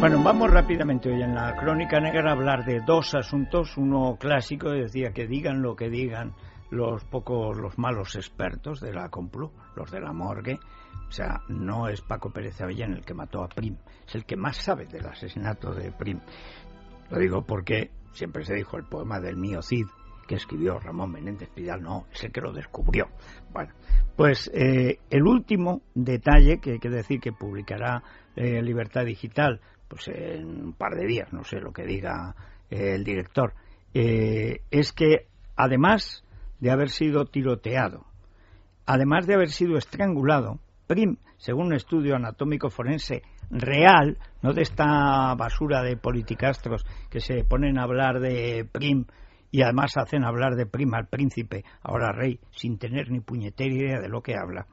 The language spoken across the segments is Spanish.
Bueno, vamos rápidamente hoy en la Crónica Negra a hablar de dos asuntos. Uno clásico, decía que digan lo que digan los pocos, los malos expertos de la Complu, los de la morgue. O sea, no es Paco Pérez Avellán el que mató a Prim, es el que más sabe del asesinato de Prim. Lo digo porque siempre se dijo el poema del mío Cid, que escribió Ramón Menéndez Pidal, no, es el que lo descubrió. Bueno, pues eh, el último detalle que hay que decir que publicará eh, Libertad Digital pues en un par de días, no sé lo que diga eh, el director, es que además de haber sido tiroteado, además de haber sido estrangulado, Prim, según un estudio anatómico forense real, no de esta basura de politicastros que se ponen a hablar de Prim y además hacen hablar de Prim al príncipe, ahora rey, sin tener ni puñetera idea de lo que habla,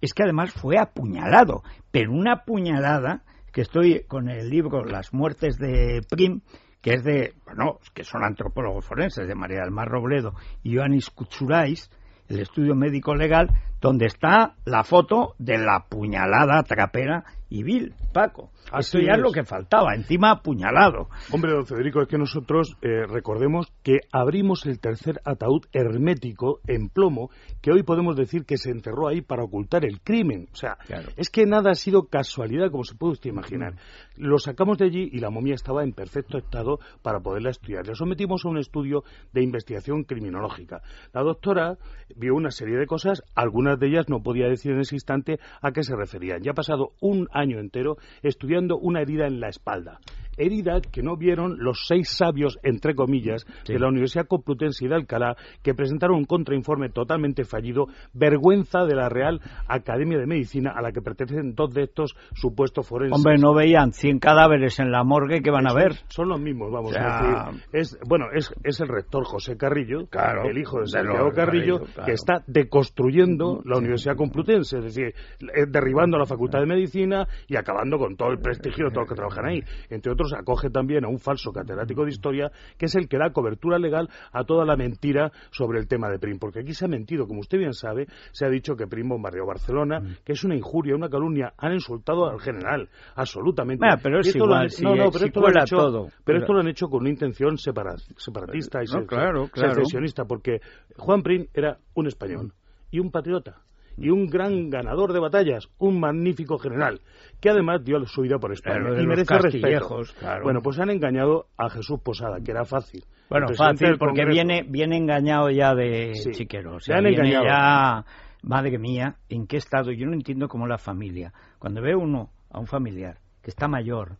es que además fue apuñalado, pero una puñalada que estoy con el libro Las muertes de Prim, que es de, bueno, que son antropólogos forenses, de María del Mar Robledo y Ioannis Kutsurais, el estudio médico legal, donde está la foto de la puñalada trapera y vil, Paco. Esto ya es. lo que faltaba, encima apuñalado. Hombre, don Federico, es que nosotros eh, recordemos que abrimos el tercer ataúd hermético en plomo, que hoy podemos decir que se enterró ahí para ocultar el crimen. O sea, es que nada ha sido casualidad, como se puede usted imaginar. Lo sacamos de allí y la momia estaba en perfecto estado para poderla estudiar. Le sometimos a un estudio de investigación criminológica. La doctora vio una serie de cosas, algunas de ellas no podía decir en ese instante a qué se referían. Ya ha pasado un año entero estudiando una herida en la espalda herida que no vieron los seis sabios, entre comillas, de la Universidad Complutense de Alcalá, que presentaron un contrainforme totalmente fallido, vergüenza de la Real Academia de Medicina, a la que pertenecen dos de estos supuestos forenses. Hombre, no veían 100 cadáveres en la morgue que van a ver. Son los mismos, vamos a decir. Es, bueno, es, es el rector José Carrillo, el hijo de Santiago Carrillo, que está deconstruyendo la Universidad Complutense, es decir, eh, derribando la Facultad de Medicina y acabando con todo el prestigio de todos los que trabajan ahí. Entre otros, acoge también a un falso catedrático de historia, que es el que da cobertura legal a toda la mentira sobre el tema de Prim. Porque aquí se ha mentido, como usted bien sabe, se ha dicho que Prim bombardeó Barcelona, mm. que es una injuria, una calumnia. Han insultado al general, absolutamente. pero es igual, no, no, pero esto lo han hecho, todo. Pero, esto lo han hecho con una intención separatista y secesionista, porque Juan Prim era un español y un patriota y un gran ganador de batallas, un magnífico general, que además dio su vida por España y merece respeto. Bueno, pues han engañado a Jesús Posada, que era fácil. Bueno, fácil, porque viene, viene engañado ya de chiquero. O han engañado. ya, madre mía, ¿en qué estado? Yo no entiendo cómo la familia, cuando ve uno a un familiar que está mayor,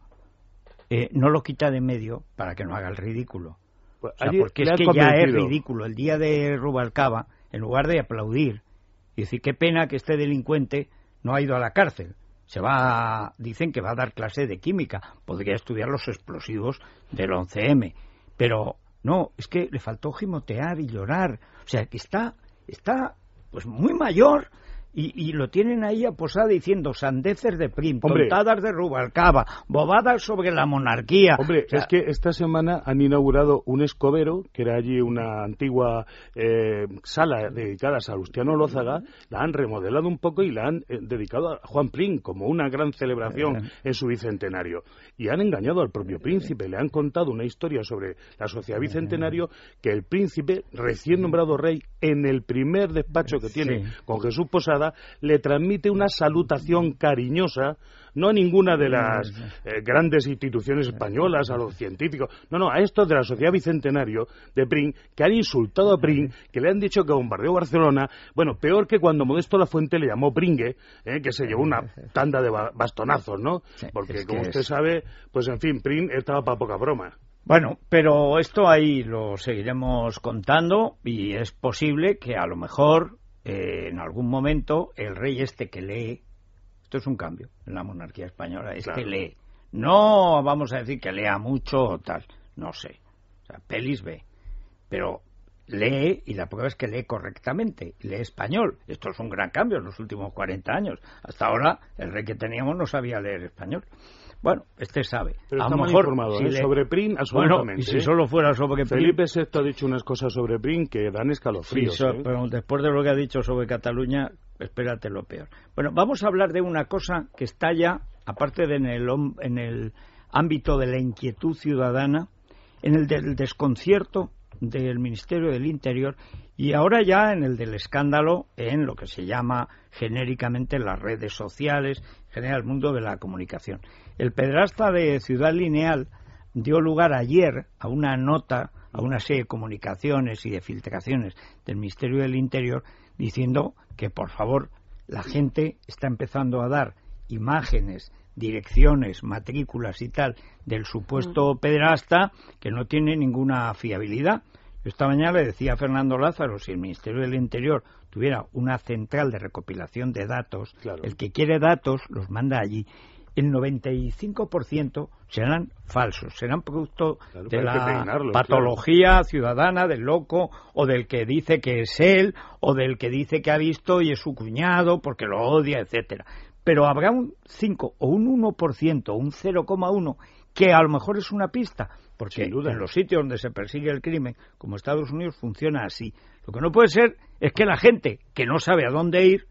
eh, no lo quita de medio para que no haga el ridículo. Pues porque es que ya es ridículo. El día de Rubalcaba, en lugar de aplaudir y decir, qué pena que este delincuente no ha ido a la cárcel. Se va, dicen que va a dar clase de química, podría estudiar los explosivos del 11M, pero no, es que le faltó gimotear y llorar, o sea, que está, está pues muy mayor y, lo tienen ahí aposado diciendo sandeces de Prim, tontadas de Rubalcaba, bobadas sobre la monarquía. Hombre, es que esta semana han inaugurado un escobero, que era allí una antigua eh, sala dedicada a Salustiano Lózaga, la han remodelado un poco y la han eh, dedicado a Juan Prim como una gran celebración en su bicentenario. Y han engañado al propio príncipe, le han contado una historia sobre la sociedad bicentenario que el príncipe, recién nombrado rey, en el primer despacho que tiene con Jesús Posada, le transmite una salutación cariñosa, no a ninguna de las eh, grandes instituciones españolas, a los científicos, no, no, a estos de la Sociedad Bicentenario de Pring, que han insultado a Pring, que le han dicho que bombardeó Barcelona, bueno, peor que cuando Modesto La Fuente le llamó Pringue, eh, que se llevó una tanda de bastonazos, ¿no? Porque, como usted sabe, pues en fin, Pring estaba para poca broma. Bueno, pero esto ahí lo seguiremos contando y es posible que a lo mejor eh, en algún momento el rey este que lee, esto es un cambio en la monarquía española, es que lee. No vamos a decir que lea mucho o tal, no sé. O sea, pelis ve. Pero lee y la prueba es que lee correctamente, lee español. Esto es un gran cambio en los últimos 40 años. Hasta ahora el rey que teníamos no sabía leer español. Bueno, este sabe. Pero a está mal mejor informado, si ¿eh? le- sobre PRIN, Bueno, absolutamente. y si ¿eh? solo fuera sobre PRIN, Felipe VI ha dicho unas cosas sobre PRIN que dan Sí, escalofríos. so- ¿eh? pero después de lo que ha dicho sobre Cataluña, espérate lo peor. Bueno, vamos a hablar de una cosa que está ya, aparte de en el, en el ámbito de la inquietud ciudadana, en el del desconcierto del Ministerio del Interior y ahora ya en el del escándalo en lo que se llama genéricamente las redes sociales, en general el mundo de la comunicación. El pedrasta de Ciudad Lineal dio lugar ayer a una nota, a una serie de comunicaciones y de filtraciones del Ministerio del Interior diciendo que, por favor, la gente está empezando a dar imágenes, direcciones, matrículas y tal del supuesto pederasta que no tiene ninguna fiabilidad. Yo esta mañana le decía a Fernando Lázaro, si el Ministerio del Interior tuviera una central de recopilación de datos, Claro. el que quiere datos los manda allí. El 95% serán falsos, serán producto Claro, de la patología ciudadana del loco o del que dice que es él o del que dice que ha visto y es su cuñado porque lo odia, etcétera. Pero habrá un 5 o un 1% o un 0,1 que a lo mejor es una pista, porque Sin duda. en los sitios donde se persigue el crimen, como Estados Unidos, funciona así. Lo que no puede ser es que la gente que no sabe a dónde ir,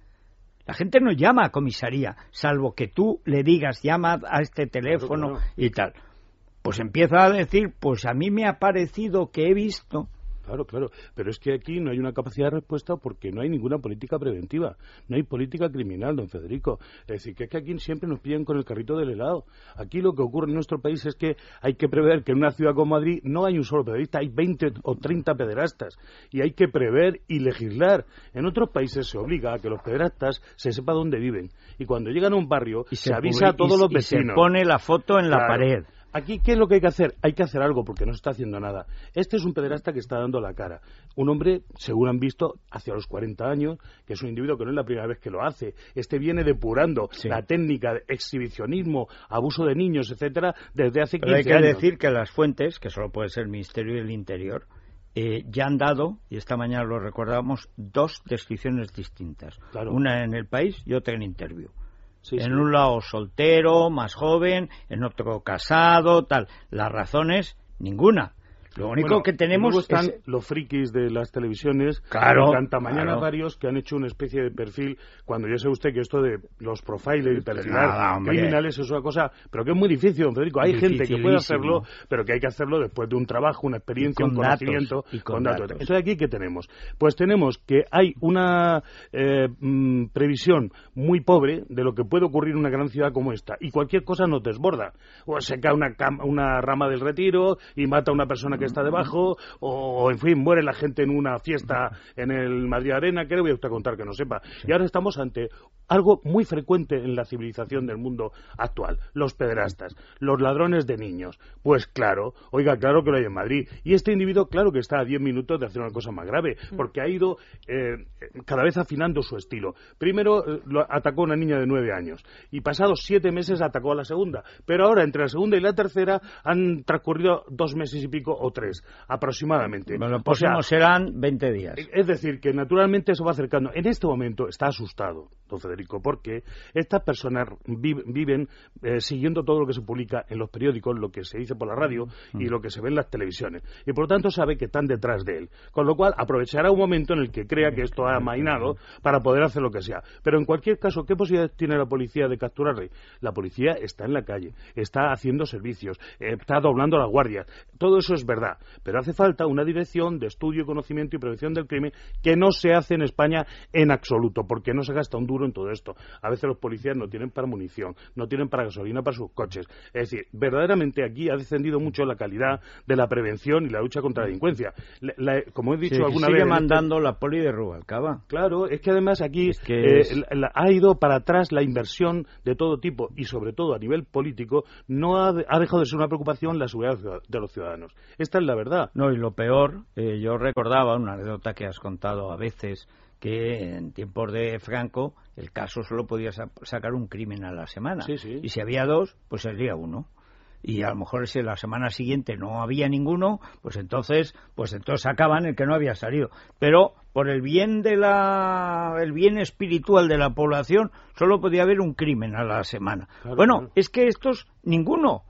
la gente no llama a comisaría, salvo que tú le digas llama a este teléfono claro. y tal. Pues empieza a decir, pues a mí me ha parecido que he visto Claro, claro. Pero es que aquí no hay una capacidad de respuesta porque no hay ninguna política preventiva. No hay política criminal, don Federico. Es decir, que es que aquí siempre nos pillan con el carrito del helado. Aquí lo que ocurre en nuestro país es que hay que prever que en una ciudad como Madrid no hay un solo pederasta, hay 20 o 30 pederastas. Y hay que prever y legislar. En otros países se obliga a que los pederastas se sepa dónde viven. Y cuando llegan a un barrio, y se, avisa a todos y- los y se vecinos. pone la foto en la Claro. pared. Aquí, ¿qué es lo que hay que hacer? Hay que hacer algo porque no se está haciendo nada. Este es un pederasta que está dando la cara. Un hombre, según han visto, hacia los 40 años, que es un individuo que no es la primera vez que lo hace. Este viene depurando Sí. la técnica de exhibicionismo, abuso de niños, etcétera, desde hace 15 Pero hay que años. decir que las fuentes, que solo puede ser el Ministerio del Interior, eh, ya han dado, y esta mañana lo recordábamos, dos descripciones distintas. Claro. Una en el país y otra en interview. Sí, en sí. un lado soltero, más joven, en otro casado, tal. Las razones, ninguna. Lo único Bueno, que tenemos luego están es... los frikis de las televisiones, Claro, mañana claro. varios que han hecho una especie de perfil, cuando ya sabe usted que esto de los profilers y perfilar hombre. criminales es una cosa, pero que es muy difícil, don Federico. Hay gente que puede hacerlo, pero que hay que hacerlo después de un trabajo, una experiencia, Y un con datos, conocimiento, y con datos. Entonces, ¿aquí qué tenemos? Pues tenemos que hay una eh, mm, previsión muy pobre de lo que puede ocurrir en una gran ciudad como esta, y cualquier cosa nos desborda. O se cae una, una rama del retiro y mata a una persona que está debajo, o, en fin, muere la gente en una fiesta en el Madrid Arena, que le voy a usted contar que no sepa. Y ahora estamos ante algo muy frecuente en la civilización del mundo actual, los pederastas, los ladrones de niños. Pues claro, oiga, claro que lo hay en Madrid. Y este individuo, claro que está a 10 minutos de hacer una cosa más grave, porque ha ido eh, cada vez afinando su estilo. Primero eh, lo atacó a una niña de 9 años, y pasados 7 meses atacó a la segunda. Pero ahora, entre la segunda y la tercera, han transcurrido dos meses y pico o tres, aproximadamente. Bueno, los O sea, próximos serán 20 días. es decir, que naturalmente se va acercando. En este momento está asustado, don Federico, porque estas personas vi- viven eh, siguiendo todo lo que se publica en los periódicos, lo que se dice por la radio y lo que se ve en las televisiones. Y por lo tanto sabe que están detrás de él. Con lo cual aprovechará un momento en el que crea que esto ha amainado para poder hacer lo que sea. Pero en cualquier caso, ¿qué posibilidades tiene la policía de capturarle? La policía está en la calle, está haciendo servicios, eh, está doblando las guardias. Todo eso es verdad. Pero hace falta una dirección de estudio, conocimiento y prevención del crimen que no se hace en España en absoluto, porque no se gasta un duro en todo esto. A veces los policías no tienen para munición, no tienen para gasolina para sus coches. Es decir, verdaderamente aquí ha descendido mucho la calidad de la prevención y la lucha contra la delincuencia. La- la- como he dicho Sí, alguna sigue vez... este- mandando la poli de Rubalcaba. Claro, es que además aquí Es que eh, es- la- la- ha ido para atrás la inversión de todo tipo y sobre todo a nivel político no ha dejado de ser una preocupación la seguridad de los ciudadanos. Esta es la verdad. No, y lo peor, eh, yo recordaba una anécdota que has contado a veces, que en tiempos de Franco el caso solo podía sa- sacar un crimen a la semana. Sí, sí. Y si había dos, pues sería uno. y a lo mejor si la semana siguiente no había ninguno, pues entonces, pues entonces sacaban el que no había salido. Pero por el bien de la, el bien espiritual de la población, solo podía haber un crimen a la semana. bueno, es que estos ninguno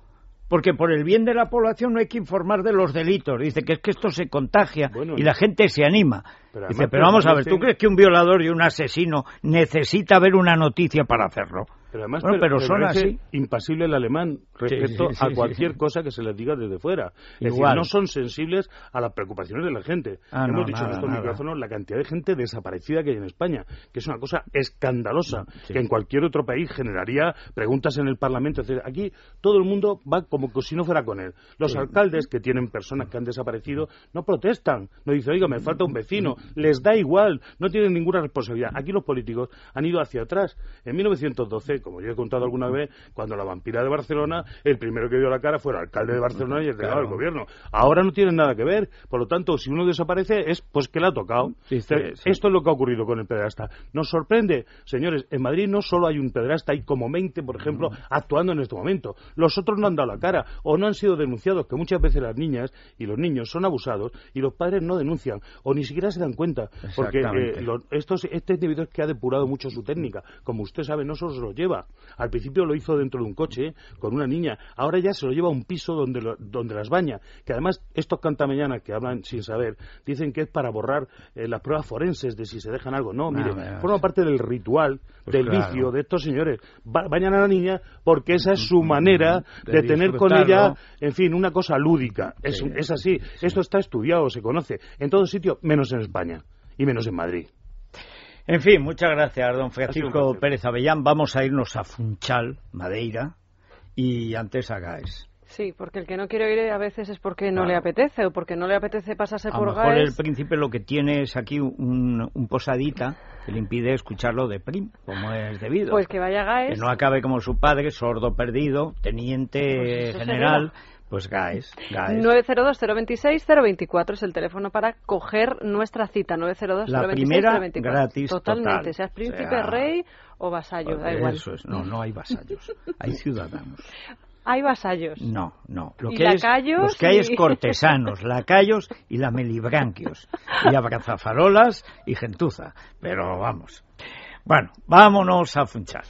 porque por el bien de la población no hay que informar de los delitos. Dice que es que esto se contagia y la gente se anima. Dice, pero vamos a ver, ¿tú crees que un violador y un asesino necesita ver una noticia para hacerlo? Pero además, pero, son así. Impasible el alemán respecto a cualquier cosa que se les diga desde fuera. Es decir, no son sensibles a las preocupaciones de la gente. Ah, Hemos dicho en estos micrófonos la cantidad de gente desaparecida que hay en España, que es una cosa escandalosa, que en cualquier otro país generaría preguntas en el Parlamento. aquí todo el mundo va como si no fuera con él. Los alcaldes que tienen personas que han desaparecido no protestan, no dicen, oiga, me falta un vecino, les da igual, no tienen ninguna responsabilidad. Aquí los políticos han ido hacia atrás. En 1912 como yo he contado alguna vez, cuando la vampira de Barcelona, el primero que dio la cara fue el alcalde de Barcelona y el delegado del gobierno. Ahora no tienen nada que ver. Por lo tanto, si uno desaparece es pues que le ha tocado. Esto es lo que ha ocurrido con el pederasta. Nos sorprende, señores, en Madrid no solo hay un pederasta, hay como 20, por ejemplo, actuando en este momento. Los otros no han dado la cara o no han sido denunciados, que muchas veces las niñas y los niños son abusados y los padres no denuncian o ni siquiera se dan cuenta. Porque eh, estos, este individuo que ha depurado mucho su técnica, como usted sabe, no solo se lo lleva, al principio lo hizo dentro de un coche con una niña. Ahora ya se lo lleva a un piso donde, donde las baña. Que además estos cantamañanas que hablan sin saber dicen que es para borrar eh, las pruebas forenses de si se dejan algo. No, mire, forma parte del ritual, pues del vicio de estos señores. bañan a la niña porque esa es su manera de, tener con ella, en fin, una cosa lúdica. Es, es así. Esto está estudiado, se conoce en todo sitio, menos en España y menos en Madrid. En fin, muchas gracias, don Francisco Pérez Avellán. Vamos a irnos a Funchal, Madeira, y antes a Gaes. Sí, porque el que no quiere ir a veces es porque no le apetece o porque no le apetece pasarse por mejor el príncipe lo que tiene es aquí un, posadita que le impide escucharlo de prim, como es debido. Pues que vaya Gaes. Que no acabe como su padre, sordo perdido, teniente pues general, pues GAES. GAES. 902-026-024 es el teléfono para coger nuestra cita. 902-026-024. La primera gratis Totalmente, seas príncipe, rey o vasallo, da igual. Eso es, no, no hay vasallos, hay ciudadanos. Hay vasallos. No, no. Lo que, lacayos los que hay es cortesanos, lacayos y la melibranquios. Y abrazafarolas y gentuza. Pero vamos. Bueno, vámonos a Funchal.